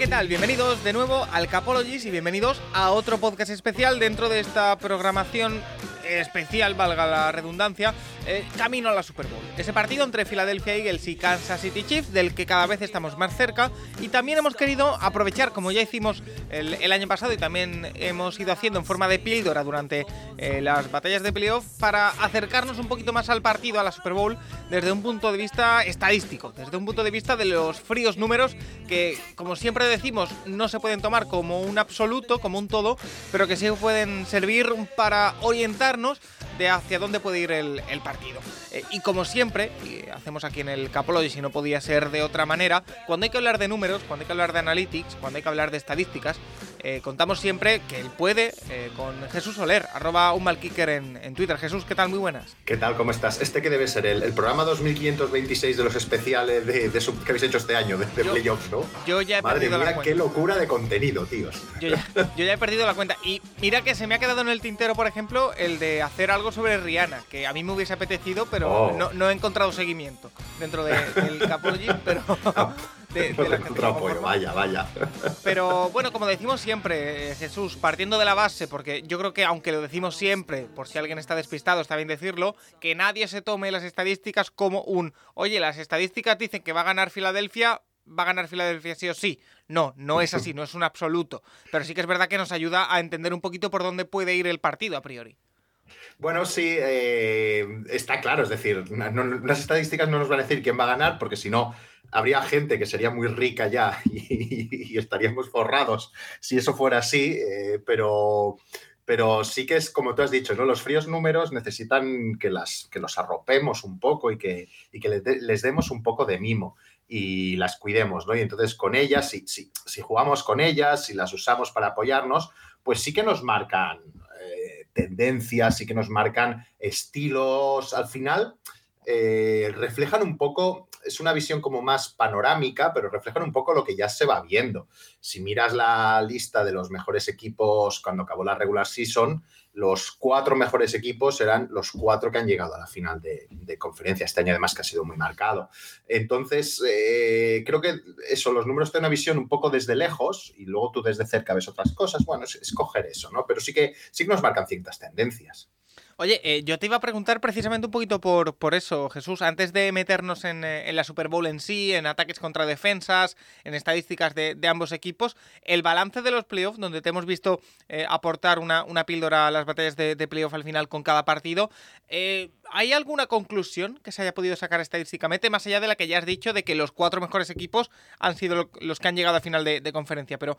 ¿Qué tal? Bienvenidos de nuevo al Capologist y bienvenidos a otro podcast especial dentro de esta programación especial, valga la redundancia, eh, camino a la Super Bowl. Ese partido entre Philadelphia Eagles y Kansas City Chiefs, del que cada vez estamos más cerca, y también hemos querido aprovechar, como ya hicimos el, año pasado y también hemos ido haciendo en forma de píldora durante eh, las batallas de playoff, para acercarnos un poquito más al partido, a la Super Bowl, desde un punto de vista estadístico, desde un punto de vista de los fríos números que, como siempre decimos, no se pueden tomar como un absoluto, como un todo, pero que sí pueden servir para orientarnos de hacia dónde puede ir el partido. Eh, y como siempre, y hacemos aquí en el Capology, si no podía ser de otra manera, cuando hay que hablar de números, cuando hay que hablar de analytics, cuando hay que hablar de estadísticas, eh, contamos siempre que él puede eh, con Jesús Soler, arroba un malkicker en, en Twitter. Jesús, ¿qué tal? Muy buenas. ¿Qué tal? ¿Cómo estás? ¿Este que debe ser? ¿El, el programa 2526 de los especiales de, de sub- que habéis hecho este año, de, de Yo- playoffs, no? Yo ya he Madre perdido la mía, cuenta. qué locura de contenido, tíos. Yo ya, yo ya he perdido la cuenta. Y mira que se me ha quedado en el tintero, por ejemplo, el de hacer algo sobre Rihanna, que a mí me hubiese apetecido, pero Oh. no, no he encontrado seguimiento dentro de- del Capology, pero de, la tengo apoyo, vaya, vaya. Pero bueno, como decimos siempre, eh, Jesús, partiendo de la base, porque yo creo que aunque lo decimos siempre, por si alguien está despistado, está bien decirlo, que nadie se tome las estadísticas como un, oye, las estadísticas dicen que va a ganar Filadelfia, va a ganar Filadelfia sí o sí. No, no es así, no es un absoluto. Pero sí que es verdad que nos ayuda a entender un poquito por dónde puede ir el partido a priori. Bueno, sí, eh, está claro, es decir, las estadísticas no nos van a decir quién va a ganar, porque si no, habría gente que sería muy rica ya y, estaríamos forrados si eso fuera así, eh, pero, pero sí que es como tú has dicho, ¿no? Los fríos números necesitan que, las, que los arropemos un poco y que, y que les, de- les demos un poco de mimo y las cuidemos, ¿no? Y entonces con ellas, si, si, si jugamos con ellas, si las usamos para apoyarnos, pues sí que nos marcan tendencias, sí que nos marcan estilos. Al final, eh, reflejan un poco, es una visión como más panorámica, pero reflejan un poco lo que ya se va viendo. Si miras la lista de los mejores equipos cuando acabó la regular season, los cuatro mejores equipos eran los cuatro que han llegado a la final de, conferencia. Este año además que ha sido muy marcado. Entonces, eh, creo que eso, los números te una visión un poco desde lejos y luego tú desde cerca ves otras cosas. Bueno, es escoger eso, ¿no? Pero sí que, sí que nos marcan ciertas tendencias. Oye, eh, yo te iba a preguntar precisamente un poquito por, por eso, Jesús, antes de meternos en, eh, en la Super Bowl en sí, en ataques contra defensas, en estadísticas de, de ambos equipos, el balance de los playoffs, donde te hemos visto eh, aportar una, una píldora a las batallas de, de playoff al final con cada partido, ¿hay alguna conclusión que se haya podido sacar estadísticamente, más allá de la que ya has dicho, de que los cuatro mejores equipos han sido lo- los que han llegado a final de, conferencia? Pero,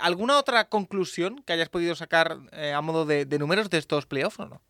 ¿alguna otra conclusión que hayas podido sacar a modo de números de estos playoffs o no?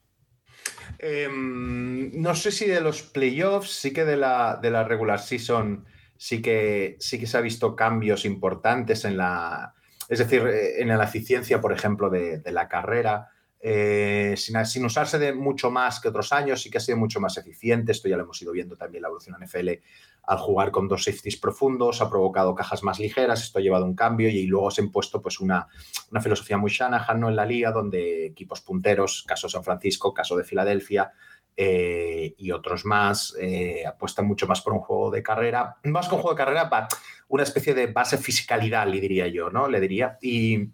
Eh, no sé si de los playoffs, sí que de la, de la regular season, sí que, sí que se ha visto cambios importantes en la, es decir, eh, en la eficiencia, por ejemplo, de, la carrera. Eh, sin, sin usarse de mucho más que otros años, sí que ha sido mucho más eficiente. Esto ya lo hemos ido viendo también la evolución en NFL al jugar con dos safeties profundos, ha provocado cajas más ligeras, esto ha llevado un cambio y, luego se ha impuesto pues una, una filosofía muy Shanahan ¿no? en la liga, donde equipos punteros, caso San Francisco, caso de Filadelfia eh, y otros más, eh, apuestan mucho más por un juego de carrera, más que un juego de carrera, va, una especie de base fisicalidad, le diría yo, ¿no? Le diría. Y,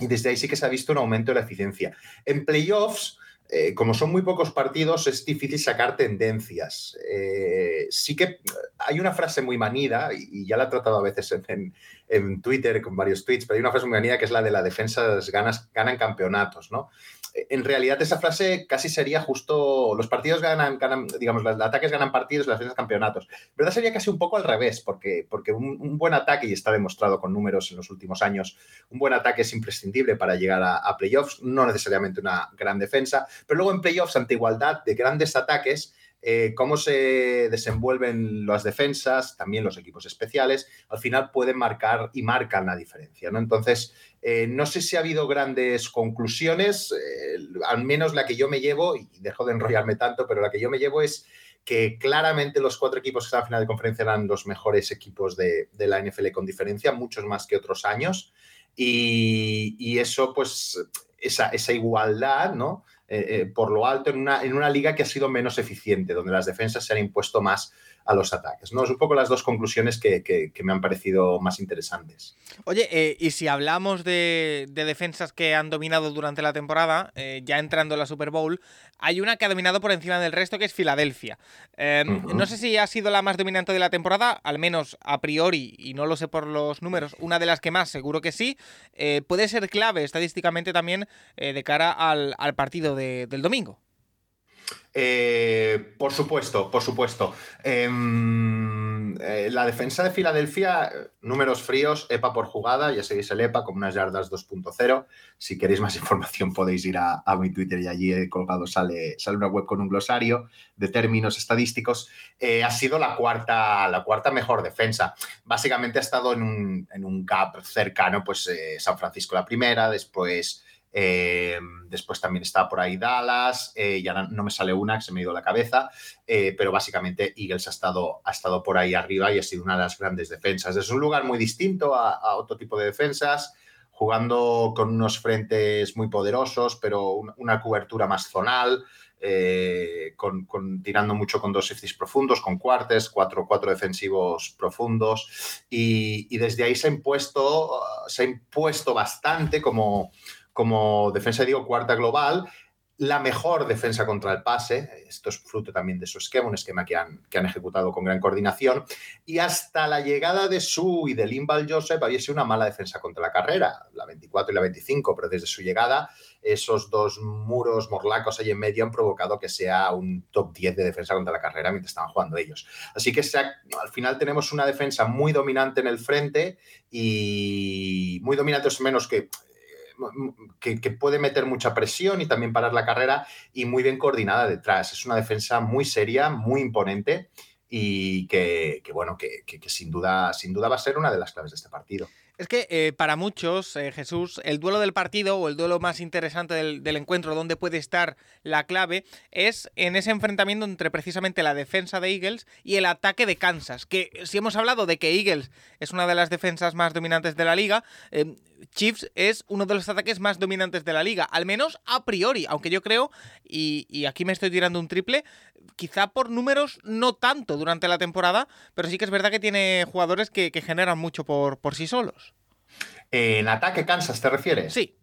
y desde ahí sí que se ha visto un aumento de la eficiencia. En playoffs, eh, como son muy pocos partidos, es difícil sacar tendencias. Eh, sí que hay una frase muy manida, y, ya la he tratado a veces en, Twitter con varios tweets, pero hay una frase muy manida que es la de las defensas ganas, ganan campeonatos, ¿no? En realidad esa frase casi sería justo, los partidos ganan, ganan digamos, los ataques ganan partidos, las defensas campeonatos. ¿Verdad? Sería casi un poco al revés, porque, porque un, buen ataque, y está demostrado con números en los últimos años, un buen ataque es imprescindible para llegar a, playoffs, no necesariamente una gran defensa, pero luego en playoffs, ante igualdad de grandes ataques, eh, cómo se desenvuelven las defensas, también los equipos especiales, al final pueden marcar y marcan la diferencia. ¿no? Entonces, eh, no sé si ha habido grandes conclusiones, eh, al menos la que yo me llevo, y dejo de enrollarme tanto, pero la que yo me llevo es que claramente los cuatro equipos que están a final de conferencia eran los mejores equipos de, la NFL con diferencia, muchos más que otros años. Y, eso, pues, esa, esa igualdad, ¿no? Eh, por lo alto en una, en una liga que ha sido menos eficiente, donde las defensas se han impuesto más a los ataques. ¿no? Es un poco las dos conclusiones que, me han parecido más interesantes. Oye, eh, y si hablamos de, defensas que han dominado durante la temporada, eh, ya entrando en la Super Bowl, hay una que ha dominado por encima del resto, que es Filadelfia. Em, no sé si ha sido la más dominante de la temporada, al menos a priori, y no lo sé por los números, una de las que más, seguro que sí. Eh, puede ser clave estadísticamente también de cara al, partido del domingo. Eh, por supuesto, por supuesto. Em, eh, la defensa de Filadelfia, números fríos, EPA por jugada, ya seguís el EPA como unas yardas 2.0. Si queréis más información podéis ir a, mi Twitter y allí he colgado sale, sale una web con un glosario de términos estadísticos. Eh, ha sido la cuarta, la cuarta mejor defensa. Básicamente ha estado en un, en un gap cercano, pues San Francisco la primera, después... Eh, después también está por ahí Dallas, eh, ya no, me sale una que se me ha ido la cabeza, eh, pero básicamente Eagles ha estado, ha estado por ahí arriba y ha sido una de las grandes defensas. Es un lugar muy distinto a, otro tipo de defensas, jugando con unos frentes muy poderosos, pero una cobertura más zonal. con, tirando mucho con dos safeties profundos, con cuartes, cuatro, cuatro defensivos profundos, y, y, desde ahí se ha impuesto, se ha impuesto bastante como, como defensa, digo, cuarta global, la mejor defensa contra el pase. Esto es fruto también de su esquema, un esquema que han, que han ejecutado con gran coordinación. Y hasta la llegada de Su y de Limbal Joseph había sido una mala defensa contra la carrera, la 24 y la 25, pero desde su llegada esos dos muros morlacos ahí en medio han provocado que sea un top 10 de defensa contra la carrera mientras estaban jugando ellos. Así que al final tenemos una defensa muy dominante en el frente y muy dominante menos que que, puede meter mucha presión y también parar la carrera y muy bien coordinada detrás. Es una defensa muy seria, muy imponente y que, bueno, que, sin, duda, sin duda va a ser una de las claves de este partido. Es que eh, para muchos, eh, Jesús, el duelo del partido o el duelo más interesante del, encuentro, donde puede estar la clave, es en ese enfrentamiento entre precisamente la defensa de Eagles y el ataque de Kansas. Que si hemos hablado de que Eagles es una de las defensas más dominantes de la liga, eh, Chiefs es uno de los ataques más dominantes de la liga, al menos a priori, aunque yo creo, y, aquí me estoy tirando un triple, quizá por números no tanto durante la temporada, pero sí que es verdad que tiene jugadores que, generan mucho por, por sí solos. ¿En ataque Kansas te refieres? Sí.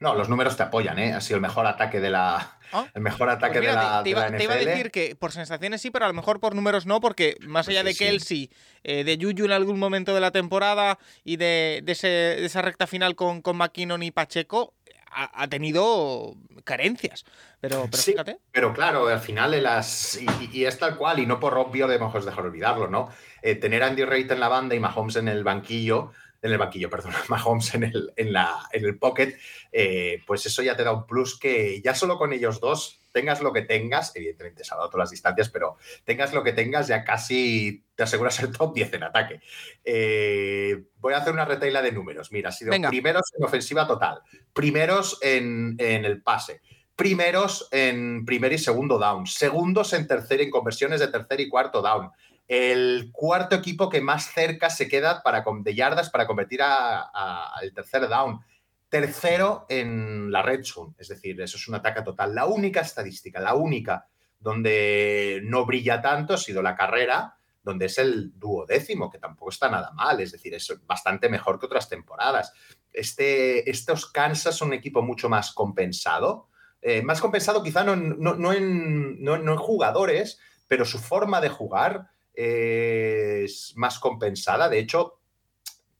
No, los números te apoyan, ¿eh? Ha sido el mejor ataque de la, ah. el mejor ataque pues de, la, te, iba, a decir que por sensaciones sí, pero a lo mejor por números no, porque más allá de Kelsey, eh, de Juju en algún momento de la temporada y de, esa recta final con, con McKinnon y Pacheco, ha, tenido carencias. Pero, pero fíjate. Pero claro, al final las. Y, es tal cual, y no por obvio debemos dejar olvidarlo, ¿no? Eh, tener a Andy Reid en la banda y Mahomes en el banquillo en el banquillo, perdón, Mahomes en el, en la, en el pocket, eh, pues eso ya te da un plus que ya solo con ellos dos, tengas lo que tengas, evidentemente se ha dado todas las distancias, pero tengas lo que tengas, ya casi te aseguras el top 10 en ataque. Eh, voy a hacer una retaila de números. Mira, ha sido primeros en ofensiva total, primeros en, en el pase, primeros en primer y segundo down, segundos en tercer en conversiones de tercer y cuarto down, el cuarto equipo que más cerca se queda para, de yardas para convertir al tercer down. Tercero en la red zone, es decir, eso es un ataque total. La única estadística, la única donde no brilla tanto ha sido la carrera, donde es el duodécimo, que tampoco está nada mal, es decir, es bastante mejor que otras temporadas. Este, estos Kansas son un equipo mucho más compensado, eh, más compensado quizá no, no, en, no, en, jugadores, pero su forma de jugar es más compensada. De hecho,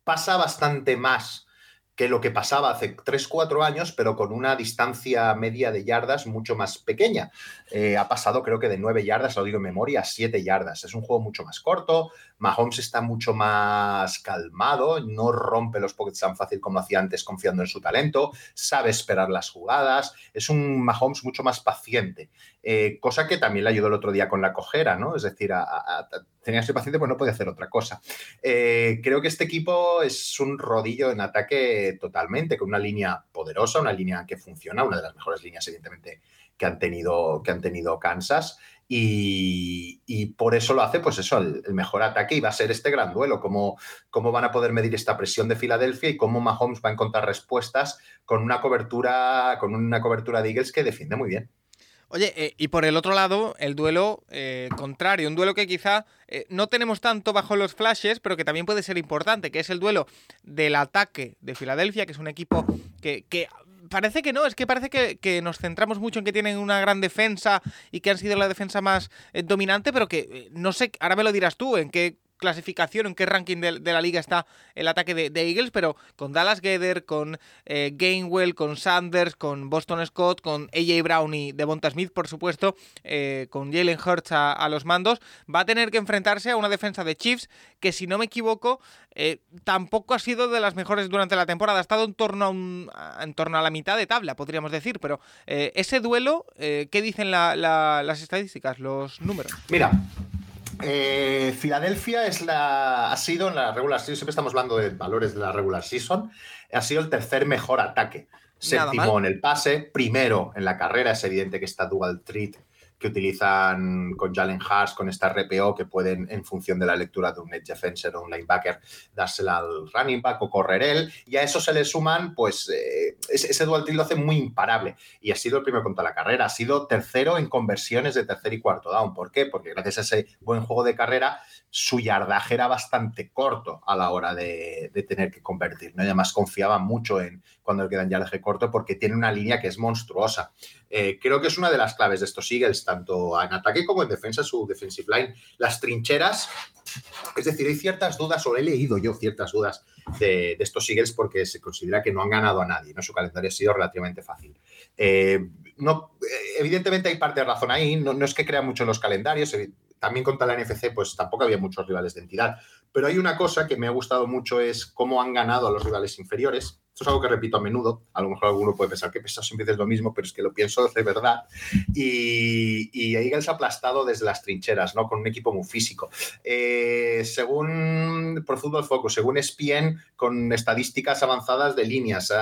pasa bastante más que lo que pasaba hace 3-4 años, pero con una distancia media de yardas mucho más pequeña. Eh, ha pasado creo que de 9 yardas, lo digo en memoria, a 7 yardas. Es un juego mucho más corto, Mahomes está mucho más calmado, no rompe los pockets tan fácil como hacía antes confiando en su talento, sabe esperar las jugadas, es un Mahomes mucho más paciente, eh, cosa que también le ayudó el otro día con la cojera, ¿no? Es decir, tenía que ser paciente pues no podía hacer otra cosa. Eh, creo que este equipo es un rodillo en ataque totalmente, con una línea poderosa, una línea que funciona, una de las mejores líneas, evidentemente, que han tenido, que han tenido Kansas. Y, por eso lo hace, pues eso, el, mejor ataque y va a ser este gran duelo, cómo, cómo van a poder medir esta presión de Filadelfia y cómo Mahomes va a encontrar respuestas con una cobertura, con una cobertura de Eagles que defiende muy bien. Oye, eh, y por el otro lado, el duelo eh, contrario, un duelo que quizá eh, no tenemos tanto bajo los flashes, pero que también puede ser importante, que es el duelo del ataque de Filadelfia, que es un equipo que, parece que no, es que parece que, nos centramos mucho en que tienen una gran defensa y que han sido la defensa más dominante, pero que no sé, ahora me lo dirás tú, en qué clasificación, en qué ranking de, la liga está el ataque de, Eagles, pero con Dallas Gether, con eh, Gainwell, con Sanders, con Boston Scott, con AJ Brown y Devonta Smith, por supuesto, eh, con Jalen Hurts a, los mandos, va a tener que enfrentarse a una defensa de Chiefs que, si no me equivoco, eh, tampoco ha sido de las mejores durante la temporada. Ha estado en torno a, en torno a la mitad de tabla, podríamos decir, pero ese duelo, ¿qué dicen las estadísticas, los números? Mira, eh, Filadelfia es la, ha sido en la regular season, siempre estamos hablando de valores de la regular season, ha sido el tercer mejor ataque. Séptimo en el pase, primero en la carrera, es evidente que está dual treat que utilizan con Jalen Haas, con esta RPO, que pueden, en función de la lectura de un edge defender o un linebacker, dársela al running back o correr él. Y a eso se le suman, pues, eh, ese, dual tilt lo hace muy imparable. Y ha sido el primero contra la carrera. Ha sido tercero en conversiones de tercer y cuarto down. ¿Por qué? Porque gracias a ese buen juego de carrera, su yardaje era bastante corto a la hora de, tener que convertir. ¿no? Y además confiaba mucho en cuando le quedan yardaje corto porque tiene una línea que es monstruosa. Eh, creo que es una de las claves de estos Eagles, tanto en ataque como en defensa, su defensive line. Las trincheras, es decir, hay ciertas dudas, o he leído yo ciertas dudas de, estos Eagles porque se considera que no han ganado a nadie, ¿no? su calendario ha sido relativamente fácil. Eh, no, eh, evidentemente hay parte de razón ahí, no, no es que crea mucho en los calendarios, también contra la NFC, pues tampoco había muchos rivales de entidad. Pero hay una cosa que me ha gustado mucho, es cómo han ganado a los rivales inferiores. Esto es algo que repito a menudo. A lo mejor alguno puede pensar que pesado siempre es lo mismo, pero es que lo pienso de verdad. Y, y Eagles aplastado desde las trincheras, ¿no? Con un equipo muy físico. Eh, según Pro Football Focus, según ESPN, con estadísticas avanzadas de líneas,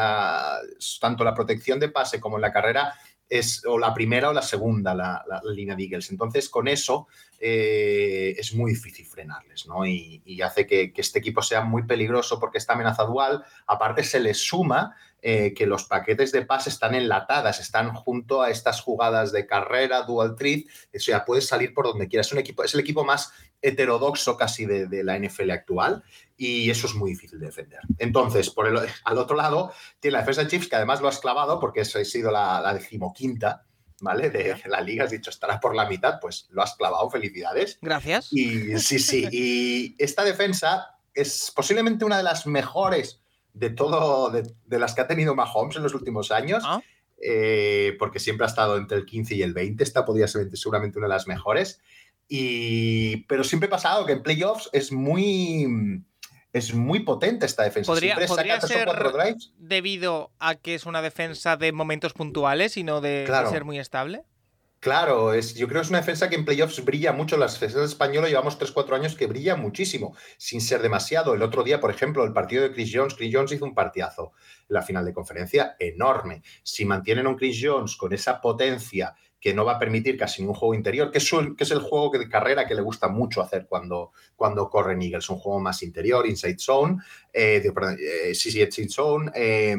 tanto la protección de pase como en la carrera es o la primera o la segunda la, línea de Eagles. Entonces, con eso eh, es muy difícil frenarles, ¿no? Y, hace que, este equipo sea muy peligroso porque esta amenaza dual. Aparte, se le suma eh, que los paquetes de pase están enlatadas, están junto a estas jugadas de carrera, dual treat. O sea, puedes salir por donde quieras. Es, un equipo, es el equipo más heterodoxo casi de, la NFL actual y eso es muy difícil de defender. Entonces, por el, al otro lado, tiene la defensa de Chiefs que además lo has clavado porque eso ha sido la, decimoquinta. ¿Vale? De la liga, has dicho, estará por la mitad, pues lo has clavado, felicidades. Gracias. Y sí, sí, y esta defensa es posiblemente una de las mejores de todo, de, las que ha tenido Mahomes en los últimos años. Ah. Eh, porque siempre ha estado entre el 15 y el 20. Esta podría ser seguramente una de las mejores. Y, pero siempre ha pasado que en playoffs es muy, es muy potente esta defensa. Podría, ser debido a que es una defensa de momentos puntuales y no de, ser muy estable. Claro, es, yo creo que es una defensa que en playoffs brilla mucho. Las defensas españolas llevamos 3-4 años que brilla muchísimo, sin ser demasiado. El otro día, por ejemplo, el partido de Chris Jones, Chris Jones hizo un partidazo en la final de conferencia enorme. Si mantienen a un Chris Jones con esa potencia que no va a permitir casi ningún juego interior, que es, que es el juego de carrera que le gusta mucho hacer cuando, cuando corren Eagles, un juego más interior, inside zone, eh, eh inside zone, eh,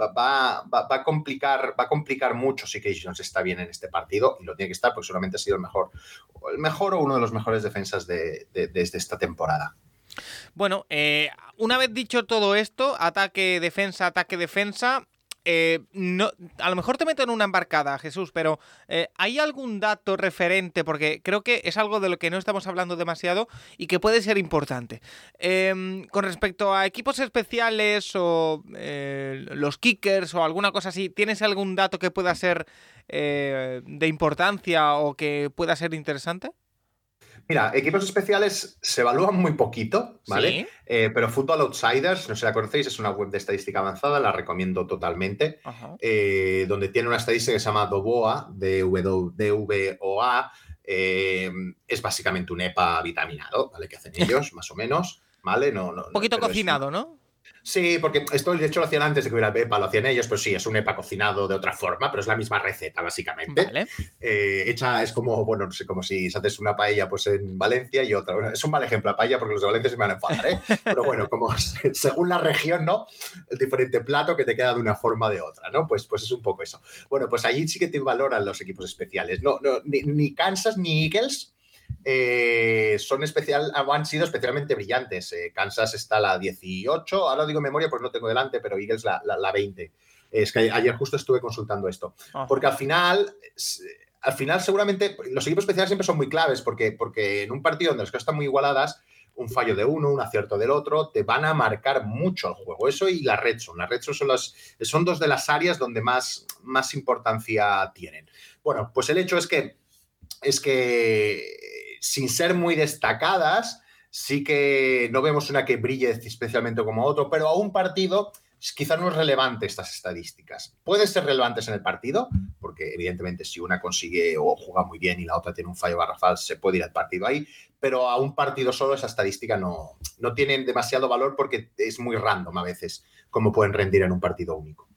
va, a complicar, va a complicar mucho si Casey Jones está bien en este partido y lo tiene que estar porque solamente ha sido el mejor, el mejor o uno de los mejores defensas de, desde esta temporada. Bueno, eh, una vez dicho todo esto, ataque, defensa, ataque, defensa, eh, no, a lo mejor te meto en una embarcada, Jesús, pero eh, ¿hay algún dato referente? Porque creo que es algo de lo que no estamos hablando demasiado y que puede ser importante. Em, con respecto a equipos especiales o eh, los kickers o alguna cosa así, ¿tienes algún dato que pueda ser de importancia o que pueda ser interesante? Mira, equipos especiales se evalúan muy poquito, ¿vale? Eh, pero Football Outsiders, no sé si la conocéis, es una web de estadística avanzada, la recomiendo totalmente, eh, donde tiene una estadística que se llama DOVOA, DVOA, eh, es básicamente un EPA vitaminado, ¿vale? Que hacen ellos, más o menos, ¿vale? No, no, un poquito cocinado, ¿no? Sí, porque esto de hecho lo hacían antes de que hubiera EPA, lo hacían ellos, pero sí, es un EPA cocinado de otra forma, pero es la misma receta, básicamente. Vale. Eh, hecha es como, bueno, no sé, como si haces una paella pues en Valencia y otra. es un mal ejemplo la paella porque los de Valencia se me van a enfadar, ¿eh? Pero bueno, como según la región, ¿no? El diferente plato que te queda de una forma de otra, ¿no? Pues, pues es un poco eso. Bueno, pues allí sí que te valoran los equipos especiales. No, no ni, ni Kansas ni Eagles eh, son especial, han sido especialmente brillantes. Eh, Kansas está la 18, ahora digo memoria pues no tengo delante, pero Eagles la, la, 20. Es que ayer justo estuve consultando esto. Porque al final, al final seguramente los equipos especiales siempre son muy claves porque, porque en un partido donde las cosas están muy igualadas, un fallo de uno, un acierto del otro, te van a marcar mucho el juego. Eso y la red son. Las red son, las, son dos de las áreas donde más, más importancia tienen. Bueno, pues el hecho es que es que sin ser muy destacadas, sí que no vemos una que brille especialmente como otro, pero a un partido quizá no es relevante estas estadísticas. Pueden ser relevantes en el partido, porque evidentemente si una consigue o juega muy bien y la otra tiene un fallo garrafal, se puede ir al partido ahí, pero a un partido solo esa estadística no, no tiene demasiado valor porque es muy random a veces cómo pueden rendir en un partido único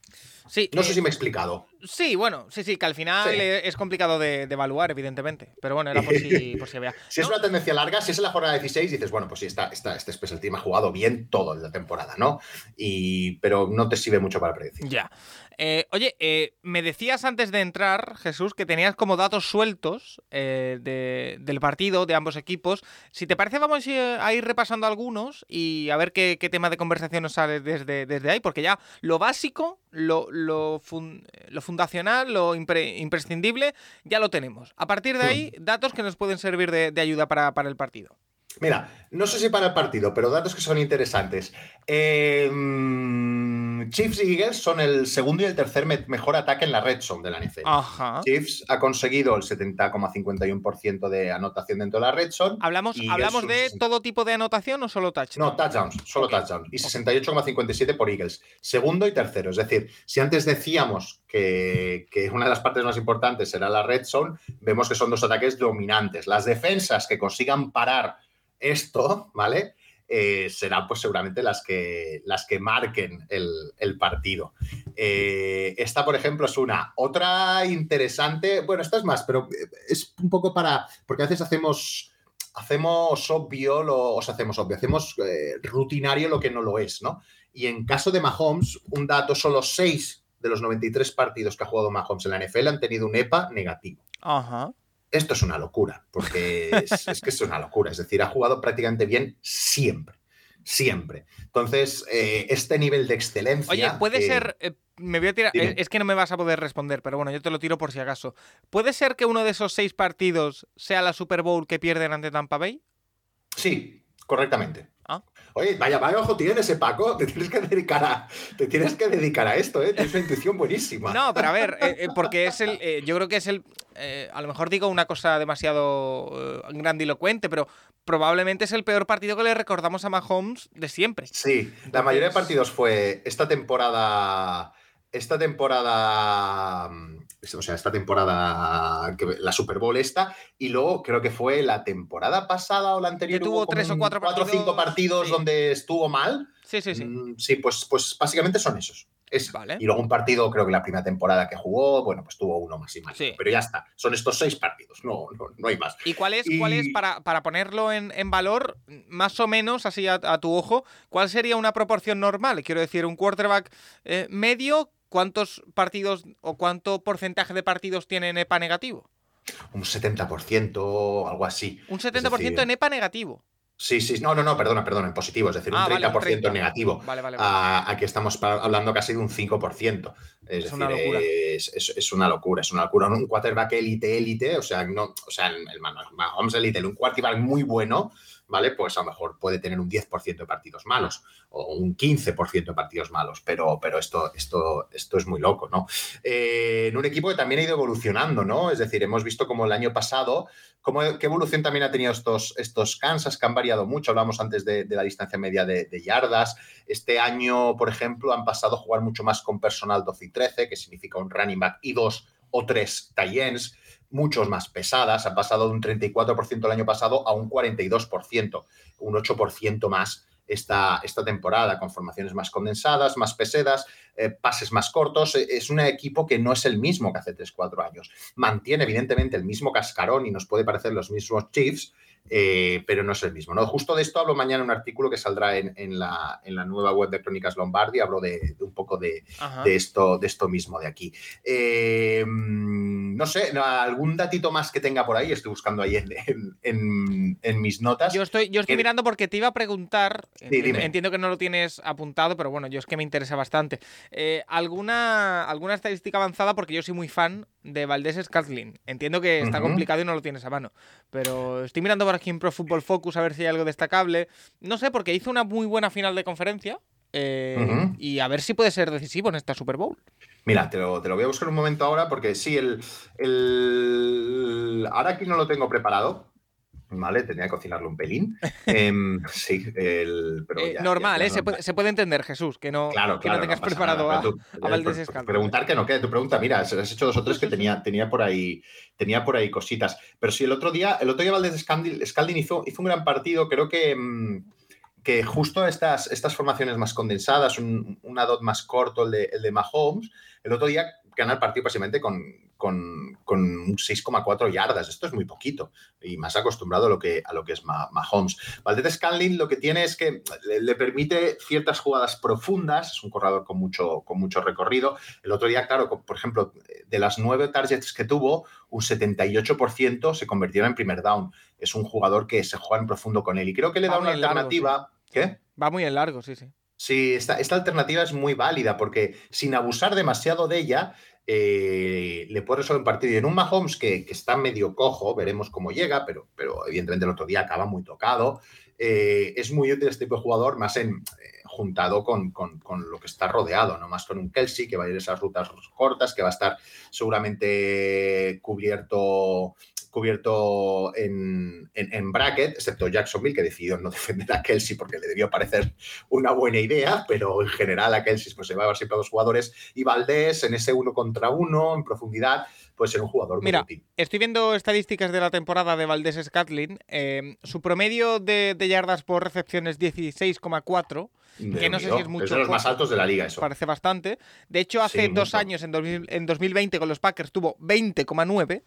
no sé eh, si me he explicado. Sí, bueno, sí, sí, que al final es complicado de, evaluar, evidentemente. Pero bueno, era por si, por si vea. si es una tendencia larga, si es en la jornada 16, dices, bueno, pues sí, está, está, este Special Team ha jugado bien todo la temporada, ¿no? Y, pero no te sirve mucho para predecir. Ya. Eh, oye, eh, me decías antes de entrar, Jesús, que tenías como datos sueltos eh, del partido de ambos equipos. Si te parece, vamos a ir repasando algunos y a ver qué, tema de conversación nos sale desde, desde ahí, porque ya lo básico, lo, lo, fundacional, lo imprescindible, ya lo tenemos. A partir de ahí, datos que nos pueden servir de, ayuda para, para el partido. Mira, no sé si para el partido, pero datos que son interesantes. Eh, Chiefs y Eagles son el segundo y el tercer mejor ataque en la red zone de la NFL. Chiefs ha conseguido el 70,51% de anotación dentro de la red zone. ¿Hablamos, ¿hablamos de todo tipo de anotación o solo touchdowns? No, touchdowns, solo touchdowns. Y 68,57 por Eagles. Segundo y tercero. Es decir, si antes decíamos que, que, una de las partes más importantes era la red zone, vemos que son dos ataques dominantes. Las defensas que consigan parar esto, ¿vale? Eh, serán pues seguramente las que, las que marquen el, partido. Eh, esta, por ejemplo, es una. Otra interesante, bueno, esta es más, pero es un poco para, porque a veces hacemos, hacemos obvio, lo, hacemos obvio, hacemos eh, rutinario lo que no lo es, ¿no? Y en caso de Mahomes, un dato, solo 6 de los 93 partidos que ha jugado Mahomes en la NFL han tenido un EPA negativo. Ajá esto es una locura, porque es, que es una locura. Es decir, ha jugado prácticamente bien siempre. Siempre. Entonces, eh, este nivel de excelencia. Oye, puede ser. Eh, me voy a tirar. Es que no me vas a poder responder, pero bueno, yo te lo tiro por si acaso. ¿Puede ser que uno de esos seis partidos sea la Super Bowl que pierden ante Tampa Bay? Sí, correctamente. Oye, vaya, vaya ojo tienes, ese Paco. Te tienes que dedicar a, te tienes que dedicar a esto, ¿eh? Tienes una intuición buenísima. No, pero a ver, eh, eh, porque es el. yo creo que es el. a lo mejor digo una cosa demasiado grandilocuente, pero probablemente es el peor partido que le recordamos a Mahomes de siempre. Sí, la mayoría de partidos fue esta temporada. Esta temporada o sea, esta temporada, la Super Bowl esta, y luego creo que fue la temporada pasada o la anterior. Que tuvo tres o cuatro, cuatro o cinco partidos donde estuvo mal. Sí, sí, sí. Mm, sí, pues, pues básicamente son esos. Vale. Y luego un partido, creo que la primera temporada que jugó, bueno, pues tuvo uno más y más. Pero ya está, son estos seis partidos, no, no, hay más. ¿Y cuál es, cuál es para, para ponerlo en, valor, más o menos, así a, tu ojo, cuál sería una proporción normal? Quiero decir, un quarterback eh, medio ¿cuántos partidos o cuánto porcentaje de partidos tienen EPA negativo? Un 70%, algo así. Un 70% en EPA negativo. Sí, sí, no, no, no, perdona, perdona, en positivo, es decir, un Ah, vale, 30% un 30. negativo. Vale, vale, vale. A- aquí estamos hablando casi de un 5%. Es, Es decir, una locura. Es, es- es una locura, es una locura. Un quarterback élite, élite, o sea, no, o sea, el, el Mahomes élite, un quarterback muy bueno, ¿vale? Pues a lo mejor puede tener un 10% de partidos malos o un 15% de partidos malos, pero, pero esto, esto, esto es muy loco, ¿no? Eh, en un equipo que también ha ido evolucionando, ¿no? Es decir, hemos visto como el año pasado, cómo, qué evolución también ha tenido estos, estos Kansas, que han variado mucho. Hablamos antes de, la distancia media de, yardas. Este año, por ejemplo, han pasado a jugar mucho más con personal 12 y 13, que significa un running back y dos o tres tight ends, muchos más pesadas. Han pasado de un 34% el año pasado a un 42%, un 8% más esta, esta temporada, con formaciones más condensadas, más pesedas, eh, pases más cortos. Eh, Es un equipo que no es el mismo que hace 3-4 años. Mantiene, evidentemente, el mismo cascarón y nos puede parecer los mismos Chiefs, eh, pero no es el mismo. ¿no? Justo de esto hablo mañana en un artículo que saldrá en, en la, en la nueva web de Crónicas Lombardi. Hablo de, de un poco de, de esto, de esto mismo de aquí. Eh, mm, no sé, algún datito más que tenga por ahí. Estoy buscando ahí en, en- mis notas. Yo estoy, yo estoy ¿Qué- mirando porque te iba a preguntar. entiendo, que no lo tienes apuntado, pero bueno, yo es que me interesa bastante. Eh, ¿alguna, ¿Alguna estadística avanzada? Porque yo soy muy fan de Valdés Scatlin. Entiendo que está complicado y no lo tienes a mano. Pero estoy mirando por aquí en Pro Football Focus a ver si hay algo destacable. No sé, porque hizo una muy buena final de conferencia. eh. Y a ver si puede ser decisivo en esta Super Bowl. Mira, te lo, te lo voy a buscar un momento ahora porque sí, el, el... ahora aquí no lo tengo preparado. Vale, tenía que cocinarlo un pelín. Sí, el... pero Eh, normal, ya- ¿eh? Se puede, se puede entender, Jesús, que no, Claro, que claro. no tengas preparado nada, a, pero tú- a Valdés Scantling. Preguntar que no quede. Tu pregunta, mira, has hecho dos o tres que tenía, tenía, por ahí, tenía por ahí cositas. Pero sí, el otro día, el otro día Valdés Scalding hizo, hizo un gran partido. Creo que, mm, que justo estas, estas formaciones más condensadas, un, una dot más corto, el de, el de Mahomes, el otro día gana el partido básicamente con, con, con un 6,4 yardas. Esto es muy poquito y más acostumbrado a lo que, a lo que es Ma- Mahomes. Valdez Scanlin lo que tiene es que le, le permite ciertas jugadas profundas, es un corredor con mucho, con mucho recorrido. El otro día, claro, por ejemplo, de las nueve targets que tuvo, un 78% se convirtieron en primer down. Es un jugador que se juega en profundo con él y creo que le Va da una largo, alternativa. ¿Qué? Va muy en largo, sí, sí. Sí, esta, esta alternativa es muy válida porque sin abusar demasiado de ella, eh, le puede resolver un partido. Y en un Mahomes que, que está medio cojo, veremos cómo llega, pero, pero evidentemente el otro día acaba muy tocado. eh, es muy útil este tipo de jugador, más en eh, juntado con, con- con lo que está rodeado, no más con un Kelsey que va a ir esas rutas cortas, que va a estar seguramente cubierto cubierto en, en- en bracket, excepto Jacksonville, que decidió no defender a Kelsey porque le debió parecer una buena idea, pero en general a Kelsey pues, se va a llevar siempre a dos jugadores. Y Valdés en ese uno contra uno, en profundidad, puede ser un jugador muy Mira, útil. Estoy viendo estadísticas de la temporada de Valdés Scatlin. eh, su promedio de, de yardas por recepción es 16,4. que no sé si es mucho Es de los más altos de la liga, eso. Parece bastante. De hecho, hace Sí, dos mucho. años, en, 2000 en 2020, con los Packers tuvo 20,9.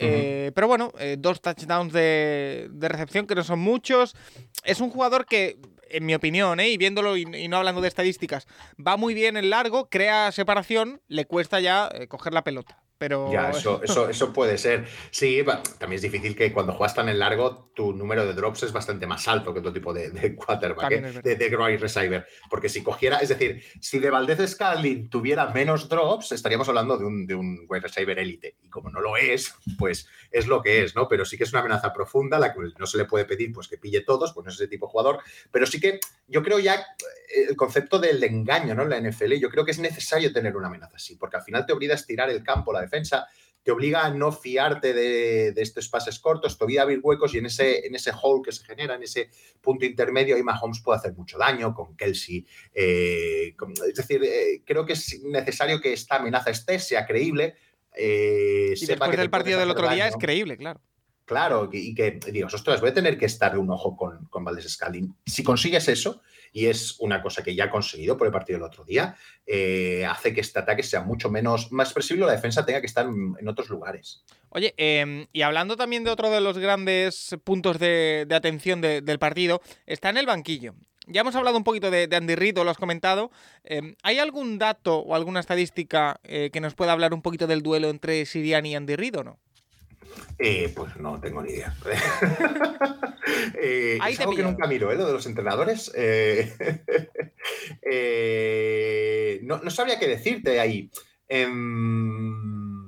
Eh, pero bueno, eh, dos touchdowns de, recepción que no son muchos. Es un jugador que, en mi opinión, eh, y viéndolo y, y no hablando de estadísticas, va muy bien en largo, crea separación, le cuesta ya eh, coger la pelota. Pero Ya, eso, eso, eso puede ser. Sí, también es difícil que cuando juegas tan en largo, tu número de drops es bastante más alto que otro tipo de, de quarterback, ¿eh? de, de wide receiver. Porque si cogiera, es decir, si de Valdez Scarlin tuviera menos drops, estaríamos hablando de un, de un wide receiver élite. Y como no lo es, pues es lo que es, ¿no? Pero sí que es una amenaza profunda, la que no se le puede pedir pues que pille todos, pues no es ese tipo de jugador. Pero sí que yo creo ya eh, el concepto del engaño, ¿no? En la NFL, yo creo que es necesario tener una amenaza así, porque al final te obliga a estirar el campo, la defensa, te obliga a no fiarte de, de estos pases cortos, te obliga a abrir huecos y en ese, en ese hole que se genera, en ese punto intermedio, ahí Mahomes puede hacer mucho daño con Kelsey. eh, con- es decir, eh, creo que es necesario que esta amenaza esté, sea creíble. eh, y sepa después que te del partido del otro día es creíble, claro. Claro, y que digas, ostras, voy a tener que estar un ojo con, con Valdés Scalding. Si consigues eso, y es una cosa que ya ha conseguido por el partido del otro día, eh, hace que este ataque sea mucho menos, más expresible, la defensa tenga que estar en, otros lugares. Oye, em, y hablando también de otro de los grandes puntos de, atención de- del partido, está en el banquillo. Ya hemos hablado un poquito de, de Andy Reid, o lo has comentado. Em, ¿Hay algún dato o alguna estadística eh, que nos pueda hablar un poquito del duelo entre Siriani y Andy Reid o no? Eh, pues no tengo ni idea. eh, Ahí es te algo que nunca miro, ¿eh? Lo de los entrenadores. Eh, eh, no, no sabría qué decirte ahí. Em,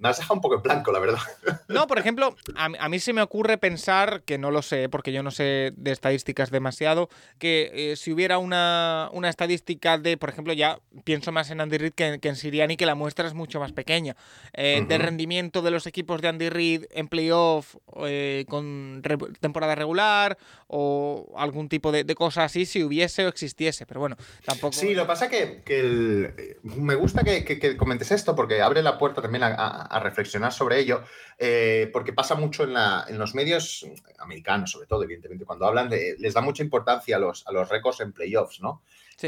me has dejado un poco en blanco, la verdad. No, por ejemplo, a, mí- a mí se me ocurre pensar, que no lo sé, porque yo no sé de estadísticas demasiado, que eh, si hubiera una, una estadística de, por ejemplo, ya pienso más en Andy Reid que, que en Siriani, que la muestra es mucho más pequeña, eh, de rendimiento de los equipos de Andy Reid en playoff eh, con re- temporada regular o algún tipo de, de cosa así, si hubiese o existiese, pero bueno, tampoco... Sí, lo que pasa que, que el- me gusta que, que- que comentes esto porque abre la puerta también a, a- a reflexionar sobre ello, eh, porque pasa mucho en, la- en los medios americanos, sobre todo, evidentemente, cuando hablan, de, les da mucha importancia a los, a los récords en playoffs, ¿no? Sí.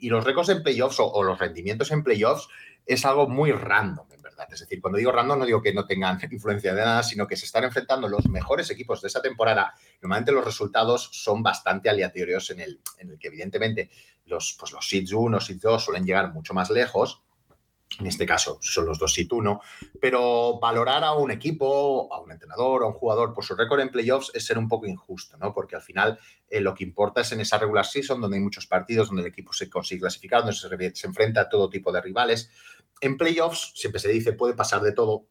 Y, y los récords en playoffs o, o los rendimientos en playoffs es algo muy random, en verdad. Es decir, cuando digo random no digo que no tengan influencia de nada, sino que se están enfrentando los mejores equipos de esa temporada. Normalmente los resultados son bastante aleatorios en el, en el que evidentemente los, pues los seeds 1, seeds 2 suelen llegar mucho más lejos. En este caso son los dos seed 1, pero valorar a un equipo, a un entrenador, a un jugador por su récord en playoffs es ser un poco injusto, ¿no? Porque al final eh, lo que importa es en esa regular season, donde hay muchos partidos, donde el equipo se consigue clasificar, donde se, se enfrenta a todo tipo de rivales. En playoffs, siempre se dice, puede pasar de todo.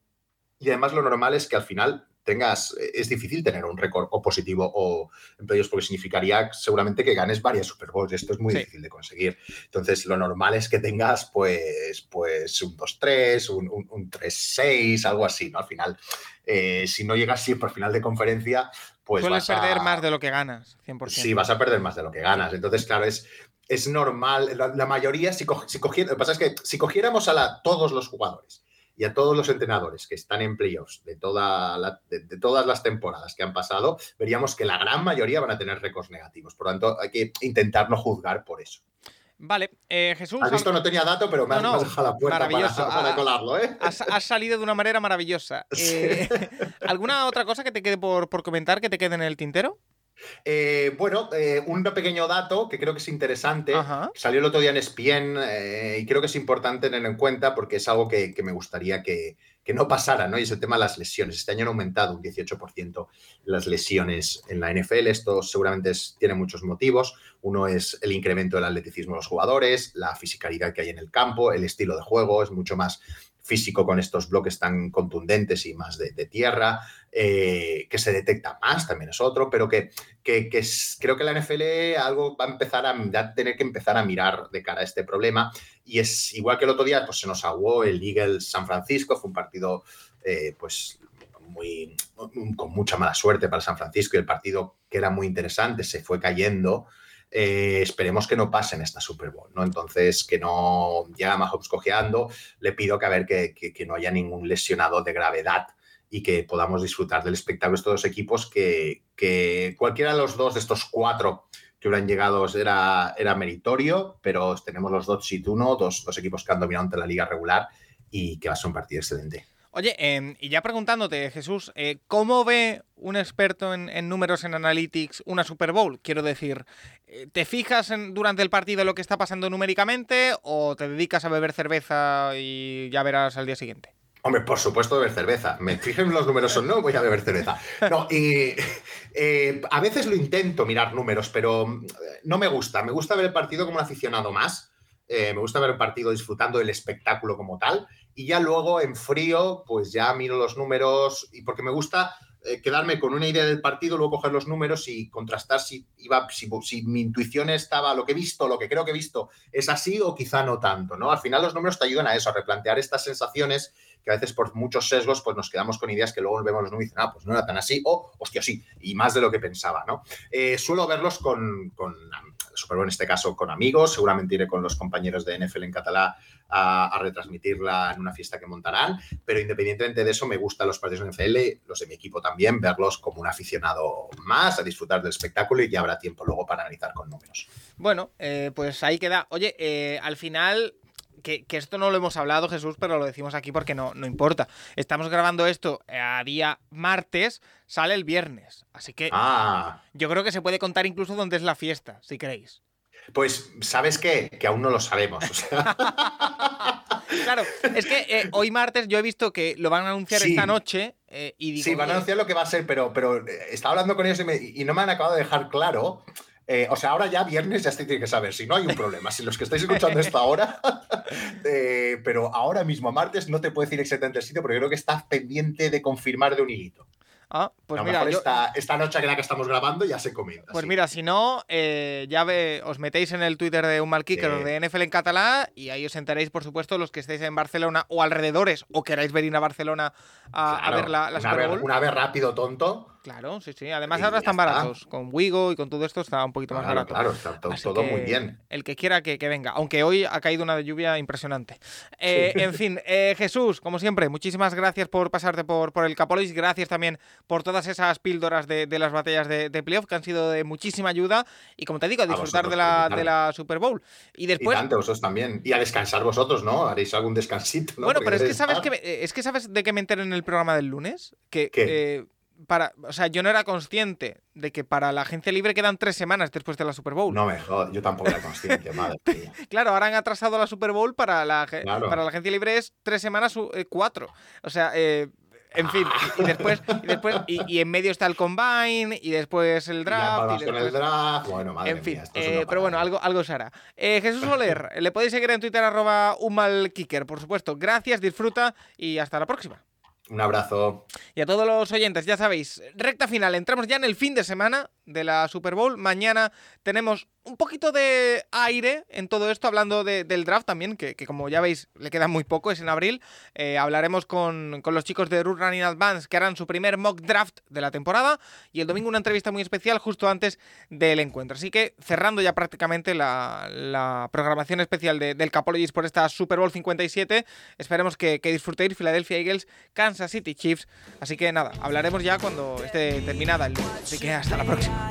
Y además lo normal es que al final tengas, eh, es difícil tener un récord o positivo o en playoffs porque significaría seguramente que ganes varias Super Bowls y esto es muy Sí. difícil de conseguir. Entonces lo normal es que tengas pues, pues un 2-3, un, un, un 3-6, algo así, ¿no? Al final, eh, si no llegas siempre al final de conferencia, pues Sueles vas a- perder más de lo que ganas, 100%. Sí, vas a perder más de lo que ganas. Entonces, claro, es, es normal. La, la mayoría, si, co- si cogiera- lo que pasa es que si cogiéramos a la- todos los jugadores y a todos los entrenadores que están en playoffs de, toda la- de, de todas las temporadas que han pasado, veríamos que la gran mayoría van a tener récords negativos. Por lo tanto, hay que intentar no juzgar por eso. Vale, eh, Jesús. Has visto, no tenía dato, pero me has, No, dejado la puerta para, para colarlo, ¿eh? Has, has salido de una manera maravillosa. Eh, ¿Alguna otra cosa que te quede por, por comentar que te quede en el tintero? Eh, bueno, eh, un pequeño dato que creo que es interesante. Salió el otro día en ESPN eh, y creo que es importante tenerlo en cuenta porque es algo que, que me gustaría que, que no pasara, ¿no? Y es el tema de las lesiones. Este año han aumentado un 18% las lesiones en la NFL. Esto seguramente es- tiene muchos motivos. Uno es el incremento del atleticismo de los jugadores, la fisicalidad que hay en el campo, el estilo de juego es mucho más físico con estos bloques tan contundentes y más de, tierra, eh, que se detecta más, también es otro, pero que, que, creo que la NFL algo va a empezar a tener que empezar a mirar de cara a este problema. Y es igual que el otro día, pues se nos aguó el Eagles San Francisco, fue un partido, eh, pues muy, con mucha mala suerte para San Francisco y el partido que era muy interesante se fue cayendo. Eh, esperemos que no pase en esta Super Bowl, ¿no? Entonces, que no ya Mahomes cojeando, le pido que a ver que, que- no haya ningún lesionado de gravedad y que podamos disfrutar del espectáculo de estos dos equipos que, que cualquiera de los dos de estos cuatro que hubieran llegado era, era meritorio, pero tenemos los dos sit uno, dos, dos equipos que han dominado ante la liga regular y que va a ser un partido excelente. Oye, em, y ya preguntándote, Jesús, eh, ¿cómo ve un experto en, números en analytics una Super Bowl? Quiero decir, eh, ¿te fijas durante el partido lo que está pasando numéricamente o te dedicas a beber cerveza y ya verás al día siguiente? Hombre, por supuesto beber cerveza. Me fijen los números o no, voy a beber cerveza. No, y eh, a veces lo intento mirar números, pero no me gusta. Me gusta ver el partido como un aficionado más. Eh, me gusta ver el partido disfrutando del espectáculo como tal. Y ya luego en frío, pues ya miro los números y porque me gusta eh, quedarme con una idea del partido, luego coger los números y contrastar si, iba, si, mi intuición estaba, lo que he visto, lo que creo que he visto, es así o quizá no tanto, ¿no? Al final los números te ayudan a eso, a replantear estas sensaciones que a veces por muchos sesgos pues nos quedamos con ideas que luego vemos los números y dicen, ah, pues no era tan así, o hostia, sí, y más de lo que pensaba, ¿no? Eh, suelo verlos con Super Bowl en este caso con amigos, seguramente iré con los compañeros de NFL en catalá a, retransmitirla en una fiesta que montarán, pero independientemente de eso me gustan los partidos de NFL, los de mi equipo también, verlos como un aficionado más, a disfrutar del espectáculo y ya habrá tiempo luego para analizar con números. Bueno, eh, pues ahí queda. Oye, eh, al final que, que, esto no lo hemos hablado, Jesús, pero lo decimos aquí porque no, no importa. Estamos grabando esto a día martes, sale el viernes. Así que ah. yo creo que se puede contar incluso dónde es la fiesta, si queréis. Pues, ¿sabes qué? Que aún no lo sabemos. O sea... Claro, es que eh, hoy martes yo he visto que lo van a anunciar Sí. esta noche eh, y digo, Sí, van a "Oye, anunciar lo que va a ser, pero, pero eh, estaba hablando con ellos y, me- y no me han acabado de dejar claro. Eh, o sea, ahora ya viernes ya se tiene que saber, si no hay un problema. Si los que estáis escuchando esto ahora, eh, pero ahora mismo, martes, no te puedo decir exactamente el sitio porque creo que estás pendiente de confirmar de un hilito. Ah, pues a lo mira, mejor yo- esta, esta noche que la que estamos grabando ya se comenta. Pues sí. mira, si no, eh, ya ve, os metéis en el Twitter de un mal kicker Sí. o de NFL en catalán y ahí os enteréis, por supuesto, los que estéis en Barcelona o alrededores o queráis venir a Barcelona a, ver la, la Super Bowl. una vez rápido, tonto. Claro, sí, sí. Además Y ahora están está. baratos. Con Wigo y con todo esto está un poquito más barato. claro, está todo muy bien. El que quiera que, que venga. Aunque hoy ha caído una lluvia impresionante. Eh, En fin, eh, Jesús, como siempre, muchísimas gracias por pasarte por, por el Capolis. Gracias también por todas esas píldoras de, de las batallas de, de playoff que han sido de muchísima ayuda. Y como te digo, a disfrutar de vosotros, la, de la Super Bowl. Y Y después. tanto, vosotros también. Y a descansar vosotros, ¿no? Haréis algún descansito, ¿no? Bueno, Porque pero es que sabes que me- eh, es que sabes de qué me enteré en el programa del lunes, que ¿Qué? eh, para, o sea, yo no era consciente de que para la agencia libre quedan tres semanas después de la Super Bowl. No me jodas, yo tampoco era consciente, madre mía. Claro, ahora han atrasado la Super Bowl para la, Claro. para la agencia libre es tres semanas, eh, cuatro. O sea, eh, en fin, y después, y, después y, y en medio está el combine, y después el Y draft, y empalmas con el después... draft. Bueno, madre En fin, mía, esto eh, pero bueno, algo, algo se hará. Eh, Jesús Soler, le podéis seguir en Twitter arroba unmalkicker, por supuesto. Gracias, disfruta y hasta la próxima. Un abrazo. Y a todos los oyentes, ya sabéis, recta final, entramos ya en el fin de semana de la Super Bowl. Mañana tenemos un poquito de aire en todo esto, hablando de- del draft también, que, que como ya veis le queda muy poco, es en abril. Eh, hablaremos con, con los chicos de Root Running Advance que harán su primer mock draft de la temporada. Y el domingo una entrevista muy especial justo antes del encuentro. Así que cerrando ya prácticamente la, programación especial de- del Capologist por esta Super Bowl 57. Esperemos que, que disfrutéis Philadelphia Eagles, City Chiefs. Así que nada, hablaremos ya cuando esté terminada el. Así que hasta la próxima.